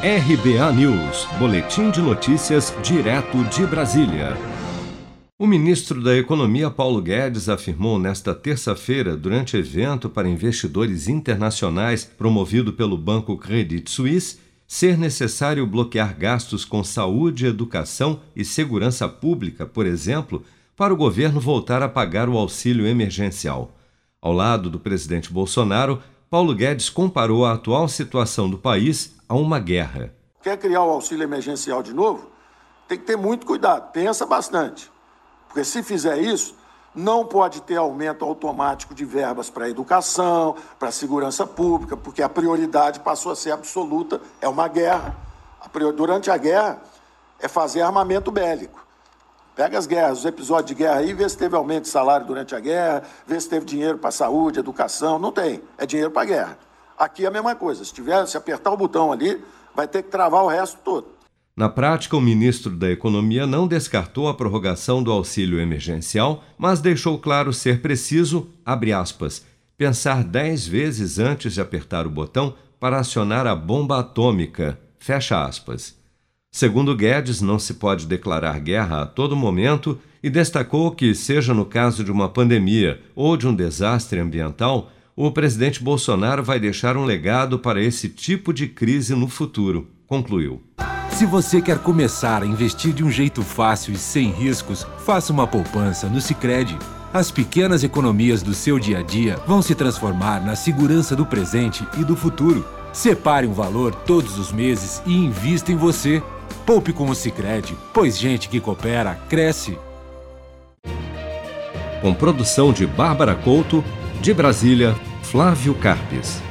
RBA News, Boletim de Notícias, direto de Brasília. O ministro da Economia, Paulo Guedes, afirmou nesta terça-feira, durante evento para investidores internacionais promovido pelo banco Credit Suisse, ser necessário bloquear gastos com saúde, educação e segurança pública, por exemplo, para o governo voltar a pagar o auxílio emergencial. Ao lado do presidente Bolsonaro, Paulo Guedes comparou a atual situação do país a uma guerra. Quer criar o auxílio emergencial de novo? Tem que ter muito cuidado, pensa bastante. Porque se fizer isso, não pode ter aumento automático de verbas para a educação, para a segurança pública, porque a prioridade passou a ser absoluta, é uma guerra. Durante a guerra é fazer armamento bélico. Pega as guerras, os episódios de guerra aí, vê se teve aumento de salário durante a guerra, vê se teve dinheiro para saúde, educação. Não tem. É dinheiro para guerra. Aqui é a mesma coisa. Se tiver, se apertar o botão ali, vai ter que travar o resto todo. Na prática, o ministro da Economia não descartou a prorrogação do auxílio emergencial, mas deixou claro ser preciso, aspas, pensar dez vezes antes de apertar o botão para acionar a bomba atômica, fecha aspas. Segundo Guedes, não se pode declarar guerra a todo momento e destacou que, seja no caso de uma pandemia ou de um desastre ambiental, o presidente Bolsonaro vai deixar um legado para esse tipo de crise no futuro. Concluiu. Se você quer começar a investir de um jeito fácil e sem riscos, faça uma poupança no Sicredi. As pequenas economias do seu dia a dia vão se transformar na segurança do presente e do futuro. Separe um valor todos os meses e invista em você. Poupe com o Sicredi, pois gente que coopera cresce. Com produção de Bárbara Couto, de Brasília, Flávio Carpes.